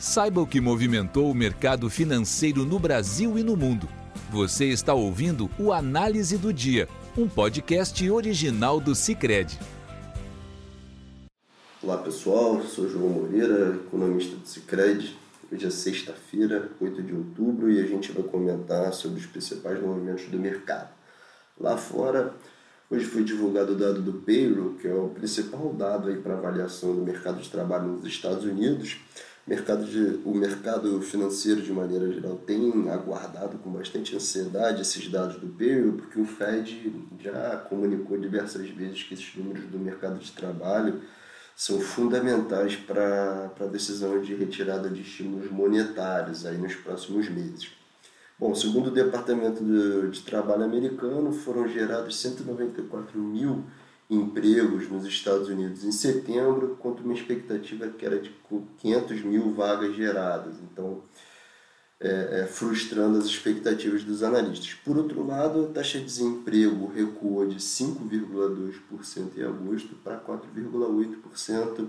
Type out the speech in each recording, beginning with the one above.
Saiba o que movimentou o mercado financeiro no Brasil e no mundo. Você está ouvindo o Análise do Dia, um podcast original do Cicred. Olá pessoal, sou João Moreira, economista do Cicred. Hoje é sexta-feira, 8 de outubro, e a gente vai comentar sobre os principais movimentos do mercado. Lá fora, hoje foi divulgado o dado do payroll, que é o principal dado para avaliação do mercado de trabalho nos Estados Unidos mercado de, o mercado financeiro, de maneira geral, tem aguardado com bastante ansiedade esses dados do payroll, porque o Fed já comunicou diversas vezes que esses números do mercado de trabalho são fundamentais para a decisão de retirada de estímulos monetários aí nos próximos meses. Bom, segundo o Departamento de, de Trabalho americano, foram gerados 194 mil empregos nos Estados Unidos em setembro, contra uma expectativa que era de 500 mil vagas geradas. Então, é, é, frustrando as expectativas dos analistas. Por outro lado, a taxa de desemprego recuou de 5,2% em agosto para 4,8%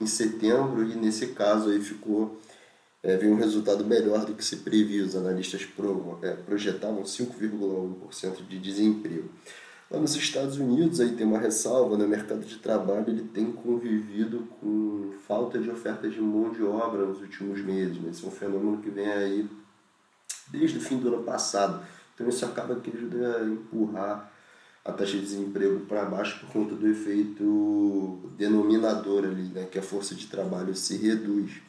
em setembro e nesse caso aí ficou é, veio um resultado melhor do que se previa. Os analistas pro, é, projetavam 5,1% de desemprego. Lá nos Estados Unidos aí tem uma ressalva, né? mercado de trabalho ele tem convivido com falta de oferta de mão de obra nos últimos meses. Né? Esse é um fenômeno que vem aí desde o fim do ano passado. Então isso acaba que ajuda a empurrar a taxa de desemprego para baixo por conta do efeito denominador ali, né? que a força de trabalho se reduz.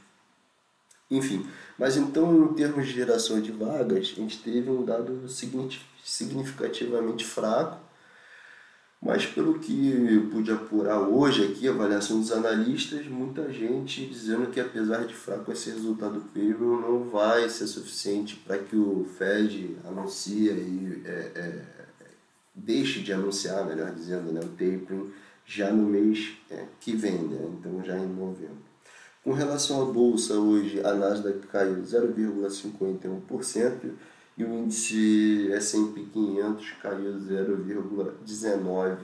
Enfim, mas então em termos de geração de vagas, a gente teve um dado significativamente fraco mas pelo que eu pude apurar hoje aqui, avaliação dos analistas, muita gente dizendo que apesar de fraco esse resultado payroll não vai ser suficiente para que o Fed anuncie e é, é, deixe de anunciar, melhor dizendo, né, o tapering já no mês é, que vem, né, então já em novembro. Com relação à bolsa, hoje a Nasdaq caiu 0,51%, e o índice S&P 500 caiu 0,19%.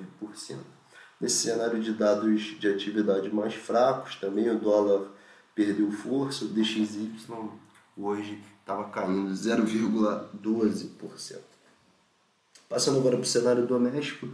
Nesse cenário de dados de atividade mais fracos, também o dólar perdeu força, o DXY hoje estava caindo 0,12%. Passando agora para o cenário doméstico,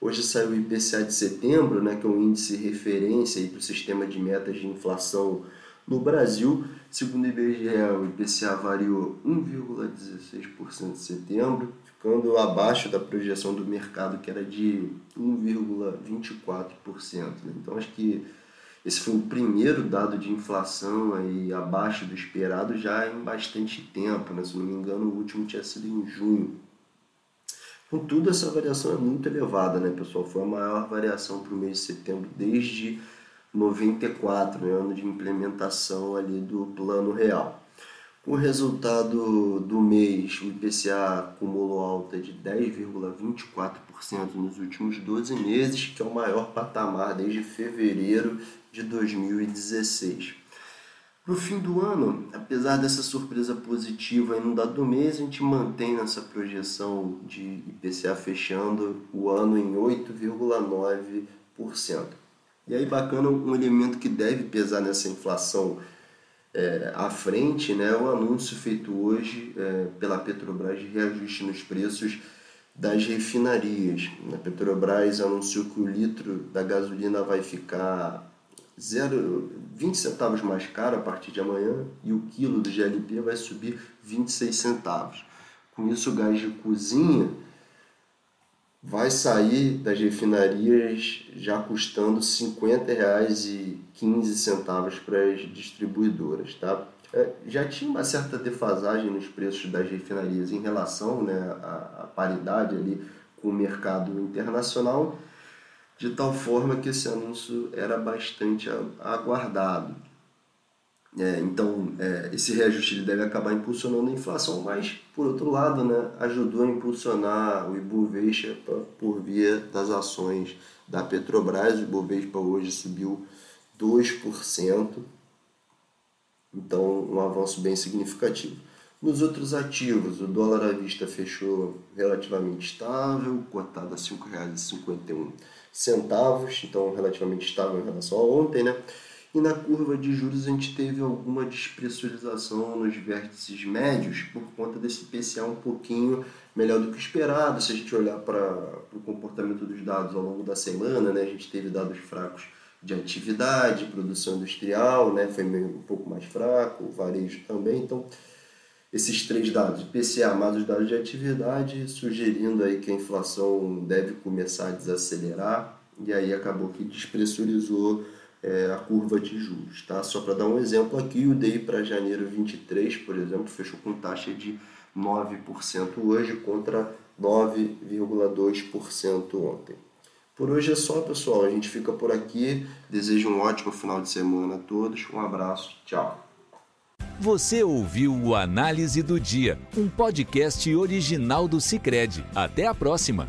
hoje saiu o IPCA de setembro, né, que é um índice referência para o sistema de metas de inflação no Brasil, segundo o IBGE, o IPCA variou 1,16% em setembro, ficando abaixo da projeção do mercado, que era de 1,24%. Né? Então, acho que esse foi o primeiro dado de inflação aí abaixo do esperado já em bastante tempo. Né? Se não me engano, o último tinha sido em junho. Contudo, essa variação é muito elevada, né, pessoal? Foi a maior variação para o mês de setembro desde 94, né, ano de implementação ali do Plano Real. O resultado do mês, o IPCA acumulou alta de 10,24% nos últimos 12 meses, que é o maior patamar desde fevereiro de 2016. Para o fim do ano, apesar dessa surpresa positiva no dado mês, a gente mantém nessa projeção de IPCA fechando o ano em 8,9%. E aí, bacana, um elemento que deve pesar nessa inflação é, à frente, né, o anúncio feito hoje é, pela Petrobras de reajuste nos preços das refinarias. A Petrobras anunciou que o litro da gasolina vai ficar 0, 20 centavos mais caro a partir de amanhã e o quilo do GLP vai subir 26 centavos. Com isso, o gás de cozinha vai sair das refinarias já custando R$ 50,15 para as distribuidoras. Tá? É, já tinha uma certa defasagem nos preços das refinarias em relação né, à, à paridade ali com o mercado internacional, de tal forma que esse anúncio era bastante aguardado. É, então, é, esse reajuste deve acabar impulsionando a inflação, mas, por outro lado, né, ajudou a impulsionar o Ibovespa por via das ações da Petrobras. O Ibovespa hoje subiu 2%, então um avanço bem significativo. Nos outros ativos, o dólar à vista fechou relativamente estável, cotado a R$ 5,51, então relativamente estável em relação a ontem, né? E na curva de juros a gente teve alguma despressurização nos vértices médios por conta desse PCA um pouquinho melhor do que esperado. Se a gente olhar para o comportamento dos dados ao longo da semana, né, a gente teve dados fracos de atividade, produção industrial, né, foi meio, um pouco mais fraco, varejo também. Então, esses três dados, PCA mais os dados de atividade, sugerindo aí que a inflação deve começar a desacelerar e aí acabou que despressurizou é, a curva de juros. Tá? Só para dar um exemplo aqui, o DI para janeiro 23, por exemplo, fechou com taxa de 9% hoje contra 9,2% ontem. Por hoje é só, pessoal. A gente fica por aqui. Desejo um ótimo final de semana a todos. Um abraço. Tchau. Você ouviu o Análise do Dia, um podcast original do Cicred. Até a próxima.